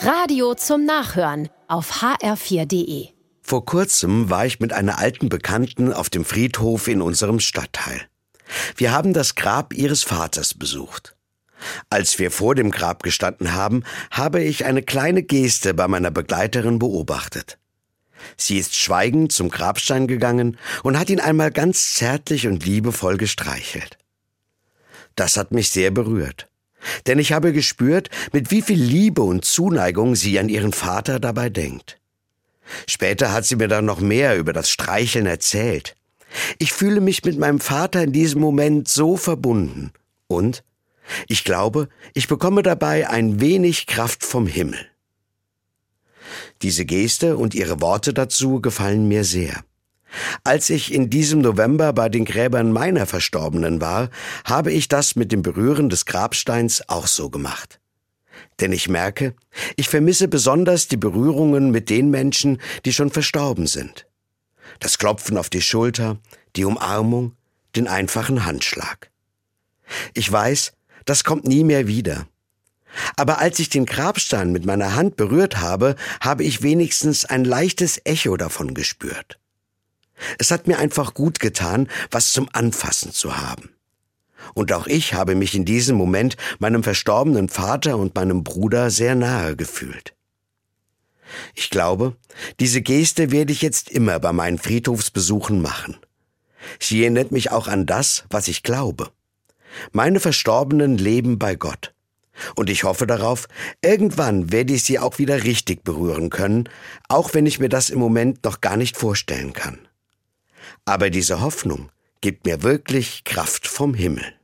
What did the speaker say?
Radio zum Nachhören auf hr4.de. Vor kurzem war ich mit einer alten Bekannten auf dem Friedhof in unserem Stadtteil. Wir haben das Grab ihres Vaters besucht. Als wir vor dem Grab gestanden haben, habe ich eine kleine Geste bei meiner Begleiterin beobachtet. Sie ist schweigend zum Grabstein gegangen und hat ihn einmal ganz zärtlich und liebevoll gestreichelt. Das hat mich sehr berührt, denn ich habe gespürt, mit wie viel Liebe und Zuneigung sie an ihren Vater dabei denkt. Später hat sie mir dann noch mehr über das Streicheln erzählt. Ich fühle mich mit meinem Vater in diesem Moment so verbunden und ich glaube, ich bekomme dabei ein wenig Kraft vom Himmel. Diese Geste und ihre Worte dazu gefallen mir sehr. Als ich in diesem November bei den Gräbern meiner Verstorbenen war, habe ich das mit dem Berühren des Grabsteins auch so gemacht. Denn ich merke, ich vermisse besonders die Berührungen mit den Menschen, die schon verstorben sind. Das Klopfen auf die Schulter, die Umarmung, den einfachen Handschlag. Ich weiß, das kommt nie mehr wieder. Aber als ich den Grabstein mit meiner Hand berührt habe, habe ich wenigstens ein leichtes Echo davon gespürt. Es hat mir einfach gut getan, was zum Anfassen zu haben. Und auch ich habe mich in diesem Moment meinem verstorbenen Vater und meinem Bruder sehr nahe gefühlt. Ich glaube, diese Geste werde ich jetzt immer bei meinen Friedhofsbesuchen machen. Sie erinnert mich auch an das, was ich glaube. Meine Verstorbenen leben bei Gott. Und ich hoffe darauf, irgendwann werde ich sie auch wieder richtig berühren können, auch wenn ich mir das im Moment noch gar nicht vorstellen kann. Aber diese Hoffnung gibt mir wirklich Kraft vom Himmel.